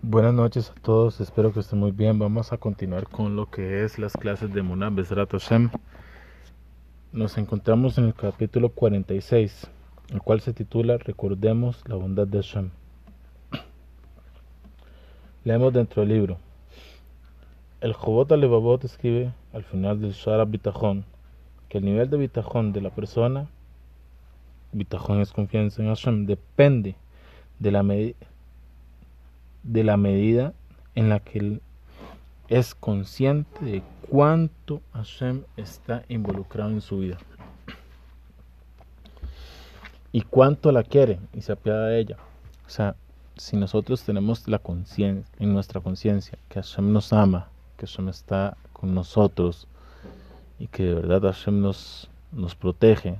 Buenas noches a todos, espero que estén muy bien. Vamos a continuar con lo que es las clases de Munah Besrat Hashem. Nos encontramos en el capítulo 46, el cual se titula Recordemos la bondad de Hashem. Leemos dentro del libro. El Jobot Alevabot escribe al final del Shara Bitajón que el nivel de bitajón de la persona, bitajón es confianza en Hashem, depende de la medida de la medida en la que él es consciente de cuánto Hashem está involucrado en su vida y cuánto la quiere y se apiada de ella. O sea, si nosotros tenemos la conciencia, en nuestra conciencia, que Hashem nos ama, que Hashem está con nosotros y que de verdad Hashem nos, nos protege,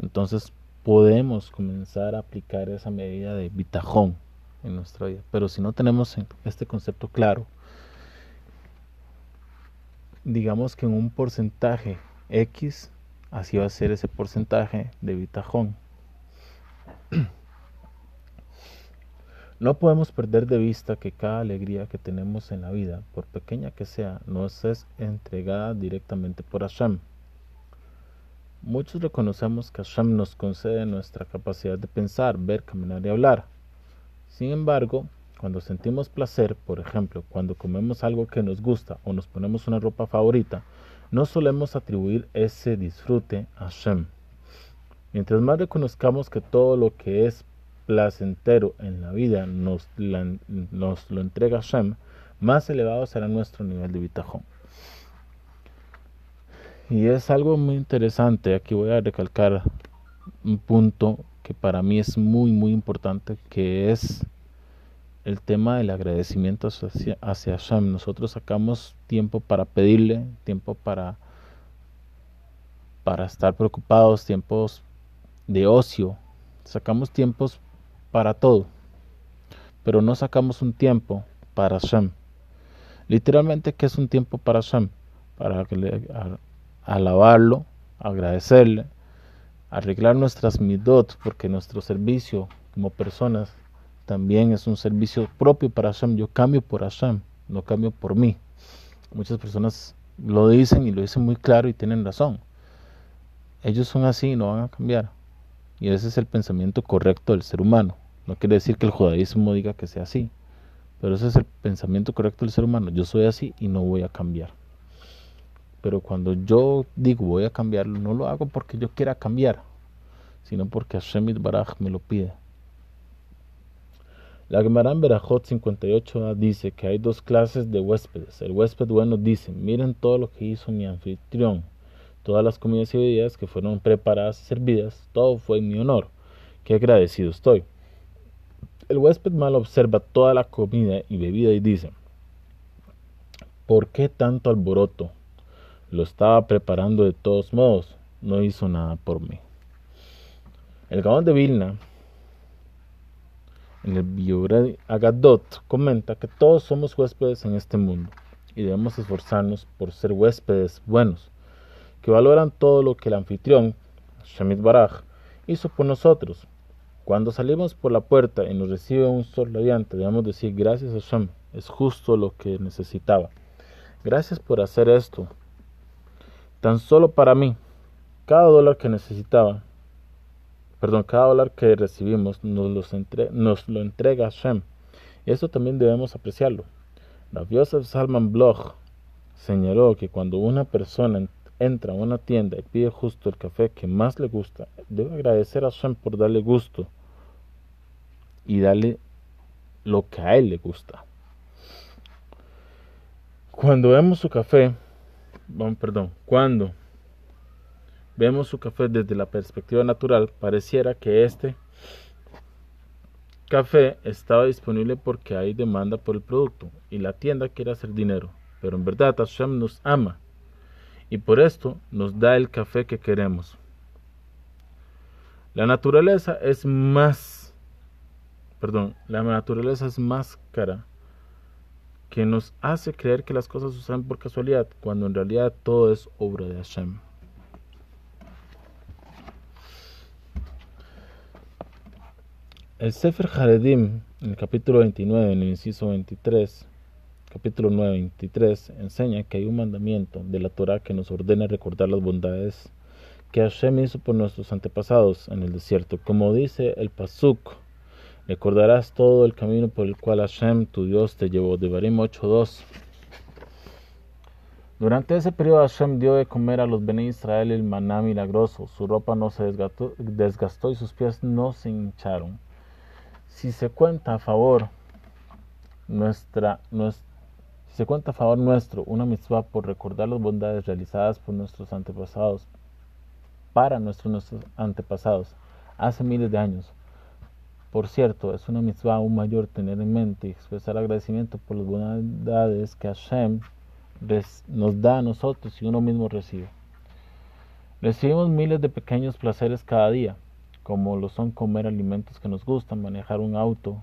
entonces podemos comenzar a aplicar esa medida de bitajón en nuestra vida. Pero si no tenemos este concepto claro, digamos que en un porcentaje X, así va a ser ese porcentaje de bitajón. No podemos perder de vista que cada alegría que tenemos en la vida, por pequeña que sea, nos es entregada directamente por Hashem. Muchos reconocemos que Hashem nos concede nuestra capacidad de pensar, ver, caminar y hablar. Sin embargo, cuando sentimos placer, por ejemplo, cuando comemos algo que nos gusta o nos ponemos una ropa favorita, no solemos atribuir ese disfrute a Hashem. Mientras más reconozcamos que todo lo que es placentero en la vida nos, nos lo entrega Hashem, más elevado será nuestro nivel de bitajón. Y es algo muy interesante, aquí voy a recalcar un punto que para mí es muy, muy importante, que es el tema del agradecimiento hacia, hacia Hashem. Nosotros sacamos tiempo para pedirle, tiempo para, para estar preocupados, tiempos de ocio, sacamos tiempos para todo, pero no sacamos un tiempo para Hashem. Literalmente, ¿qué es un tiempo para Hashem? Para alabarlo, agradecerle, arreglar nuestras midot, porque nuestro servicio como personas también es un servicio propio para Hashem. Yo cambio por Hashem, no cambio por mí. Muchas personas lo dicen y lo dicen muy claro y tienen razón. Ellos son así y no van a cambiar. Y ese es el pensamiento correcto del ser humano. No quiere decir que el judaísmo diga que sea así, pero ese es el pensamiento correcto del ser humano. Yo soy así y no voy a cambiar. Pero cuando yo digo voy a cambiarlo, no lo hago porque yo quiera cambiar, sino porque Hashem Baraj me lo pide. La Gemara en Berajot 58 dice que hay dos clases de huéspedes. El huésped bueno dice, miren todo lo que hizo mi anfitrión, todas las comidas y bebidas que fueron preparadas y servidas, todo fue en mi honor. Qué agradecido estoy. El huésped malo observa toda la comida y bebida y dice, ¿por qué tanto alboroto? Lo estaba preparando de todos modos, no hizo nada por mí. El Gabón de Vilna, en el Biura Agadot, comenta que todos somos huéspedes en este mundo y debemos esforzarnos por ser huéspedes buenos, que valoran todo lo que el anfitrión, Shemit Baraj, hizo por nosotros. Cuando salimos por la puerta y nos recibe un sol radiante, debemos decir gracias a Shem, es justo lo que necesitaba. Gracias por hacer esto, tan solo para mí. Cada dólar que necesitaba, perdón, cada dólar que recibimos nos, nos lo entrega Hashem. Eso también debemos apreciarlo. La Yosef Salman Bloch señaló que cuando una persona entra a una tienda y pide justo el café que más le gusta, debe agradecer a Hashem por darle gusto y darle lo que a él le gusta. Cuando vemos su café, perdón, cuando vemos su café desde la perspectiva natural, pareciera que este café estaba disponible porque hay demanda por el producto y la tienda quiere hacer dinero. Pero en verdad Hashem nos ama y por esto nos da el café que queremos. La naturaleza es más, perdón, la naturaleza es más cara que nos hace creer que las cosas suceden por casualidad, cuando en realidad todo es obra de Hashem. El Sefer Haredim, en el capítulo 29, en el inciso 23, capítulo 9, 23, enseña que hay un mandamiento de la Torah que nos ordena recordar las bondades que Hashem hizo por nuestros antepasados en el desierto. Como dice el Pasuk, recordarás todo el camino por el cual Hashem, tu Dios, te llevó. De Barim 8.2. Durante ese periodo Hashem dio de comer a los Bene Israel el maná milagroso. Su ropa no se desgastó, y sus pies no se hincharon. Si se cuenta a favor nuestro una mitzvah por recordar las bondades realizadas por nuestros antepasados para nuestros, antepasados hace miles de años. Por cierto, es una mitzvah aún mayor tener en mente y expresar agradecimiento por las bondades que Hashem nos da a nosotros y uno mismo recibe. Recibimos miles de pequeños placeres cada día, como lo son comer alimentos que nos gustan, manejar un auto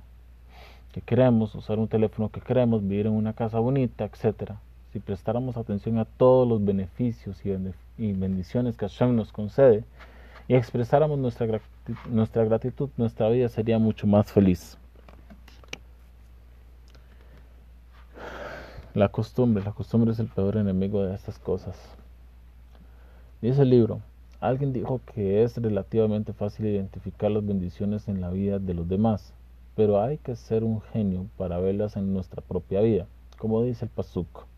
que queremos, usar un teléfono que queremos, vivir en una casa bonita, etc si prestáramos atención a todos los beneficios y bendiciones que Hashem nos concede y expresáramos nuestra gratitud, nuestra gratitud, nuestra vida sería mucho más feliz. La costumbre, la costumbre es el peor enemigo de estas cosas. Dice el libro, alguien dijo que es relativamente fácil identificar las bendiciones en la vida de los demás, pero hay que ser un genio para verlas en nuestra propia vida, como dice el Pasuk.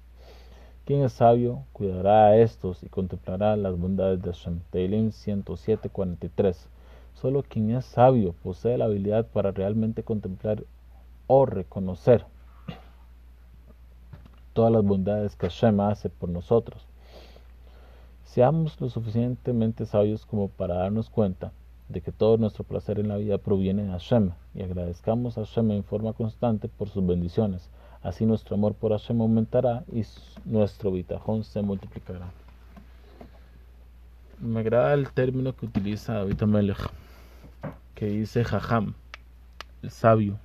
Quien es sabio cuidará a estos y contemplará las bondades de Hashem. Teilim 107:43. Solo quien es sabio posee la habilidad para realmente contemplar o reconocer todas las bondades que Hashem hace por nosotros. Seamos lo suficientemente sabios como para darnos cuenta de que todo nuestro placer en la vida proviene de Hashem y agradezcamos a Hashem en forma constante por sus bendiciones Así nuestro amor por Hashem aumentará y nuestro bitajón se multiplicará. Me agrada el término que utiliza David Amelech, que dice jajam, el sabio.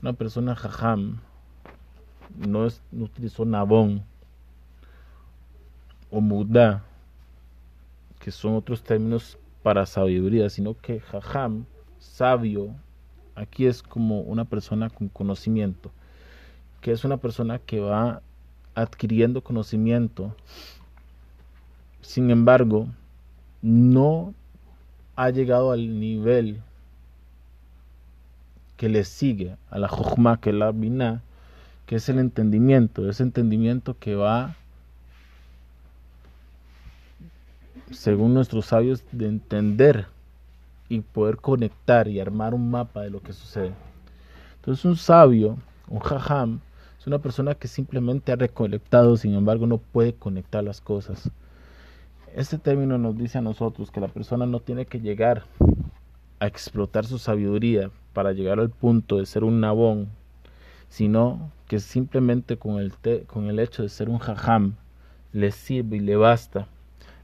Una persona jajam no, no utilizó nabón o mudá, que son otros términos para sabiduría, sino que jajam, sabio, aquí es como una persona con conocimiento que es una persona que va adquiriendo conocimiento, sin embargo, no ha llegado al nivel que le sigue a la Jochma, que la Binah, que es el entendimiento, ese entendimiento que va, según nuestros sabios, de entender y poder conectar y armar un mapa de lo que sucede. Entonces un sabio, un jajam, es una persona que simplemente ha recolectado, sin embargo no puede conectar las cosas. Este término nos dice a nosotros que la persona no tiene que llegar a explotar su sabiduría para llegar al punto de ser un nabón, sino que simplemente con el, con el hecho de ser un jajam le sirve y le basta,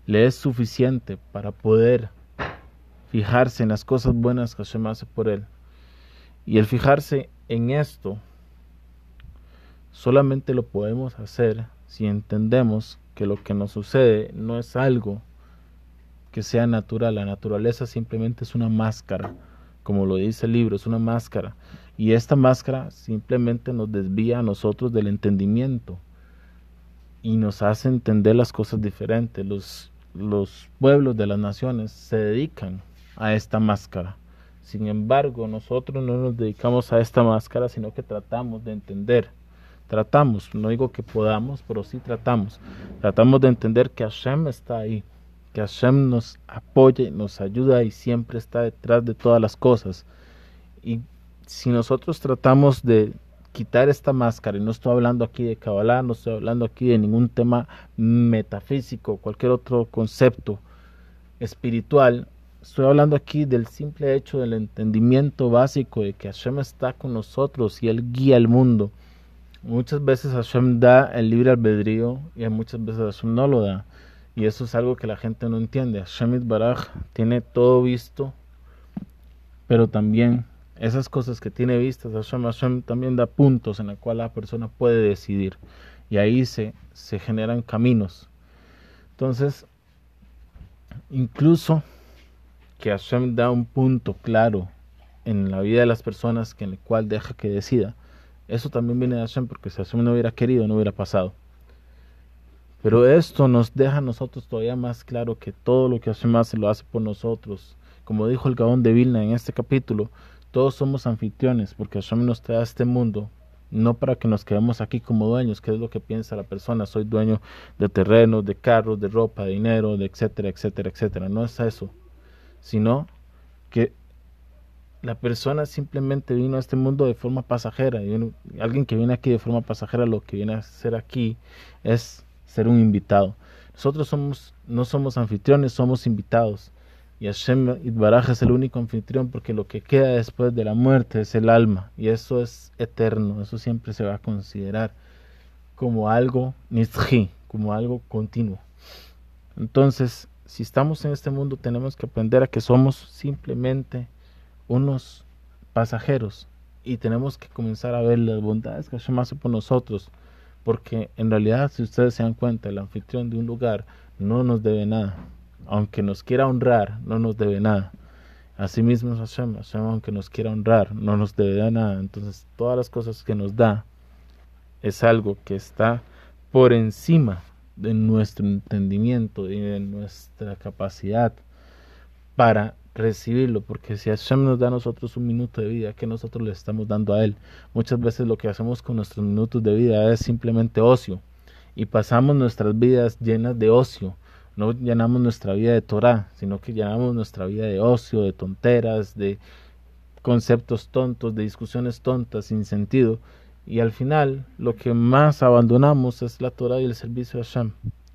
le es suficiente para poder fijarse en las cosas buenas que Hashem hace por él. Y el fijarse en esto Solamente lo podemos hacer si entendemos que lo que nos sucede no es algo que sea natural. La naturaleza simplemente es una máscara, como lo dice el libro, es una máscara. Y esta máscara simplemente nos desvía a nosotros del entendimiento y nos hace entender las cosas diferentes. Los, los pueblos de las naciones se dedican a esta máscara. Sin embargo, nosotros no nos dedicamos a esta máscara, sino que tratamos de entender Tratamos, no digo que podamos, pero sí tratamos. Tratamos de entender que Hashem está ahí, que Hashem nos apoya, nos ayuda y siempre está detrás de todas las cosas. Y si nosotros tratamos de quitar esta máscara, y no estoy hablando aquí de Kabbalah, no estoy hablando aquí de ningún tema metafísico, cualquier otro concepto espiritual, estoy hablando aquí del simple hecho del entendimiento básico de que Hashem está con nosotros y Él guía el mundo. Muchas veces Hashem da el libre albedrío y muchas veces Hashem no lo da. Y eso es algo que la gente no entiende. Hashem Baraj tiene todo visto, pero también esas cosas que tiene vistas, Hashem, Hashem también da puntos en los cuales la persona puede decidir. Y ahí se, se generan caminos. Entonces, incluso que Hashem da un punto claro en la vida de las personas que en el cual deja que decida. Eso también viene de Hashem, porque si Hashem no hubiera querido, no hubiera pasado. Pero esto nos deja a nosotros todavía más claro que todo lo que Hashem hace lo hace por nosotros. Como dijo el Gaón de Vilna en este capítulo, todos somos anfitriones, porque Hashem nos trae a este mundo no para que nos quedemos aquí como dueños, que es lo que piensa la persona, soy dueño de terrenos, de carros, de ropa, de dinero, de etcétera, etcétera, etcétera. No es eso, sino que la persona simplemente vino a este mundo de forma pasajera. Y alguien que viene aquí de forma pasajera, lo que viene a hacer aquí es ser un invitado. Nosotros somos, no somos anfitriones, somos invitados. Y Hashem Itbaraj es el único anfitrión porque lo que queda después de la muerte es el alma. Y eso es eterno, eso siempre se va a considerar como algo nizji, como algo continuo. Entonces, si estamos en este mundo, tenemos que aprender a que somos simplemente unos pasajeros y tenemos que comenzar a ver las bondades que Hashem hace por nosotros. Porque en realidad, si ustedes se dan cuenta, el anfitrión de un lugar no nos debe nada aunque nos quiera honrar, no nos debe nada. Asimismo es Hashem, Hashem aunque nos quiera honrar, no nos debe nada. Entonces todas las cosas que nos da es algo que está por encima de nuestro entendimiento y de nuestra capacidad para recibirlo, porque si Hashem nos da a nosotros un minuto de vida, que nosotros le estamos dando a Él? Muchas veces lo que hacemos con nuestros minutos de vida es simplemente ocio y pasamos nuestras vidas llenas de ocio no llenamos nuestra vida de Torah, sino que llenamos nuestra vida de ocio, de tonteras, de conceptos tontos, de discusiones tontas, sin sentido. Y al final lo que más abandonamos es la Torah y el servicio a Hashem.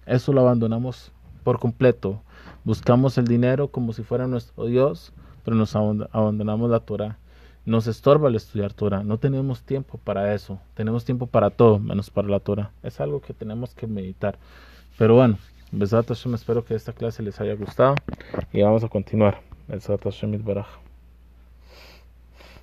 Eso lo abandonamos por completo. Buscamos el dinero como si fuera nuestro Dios, pero nos abandonamos la Torah. Nos estorba el estudiar Torah. No tenemos tiempo para eso. Tenemos tiempo para todo, menos para la Torah. Es algo que tenemos que meditar. Pero bueno, Besat Hashem, espero que esta clase les haya gustado y vamos a continuar. Besat Hashem Baraj.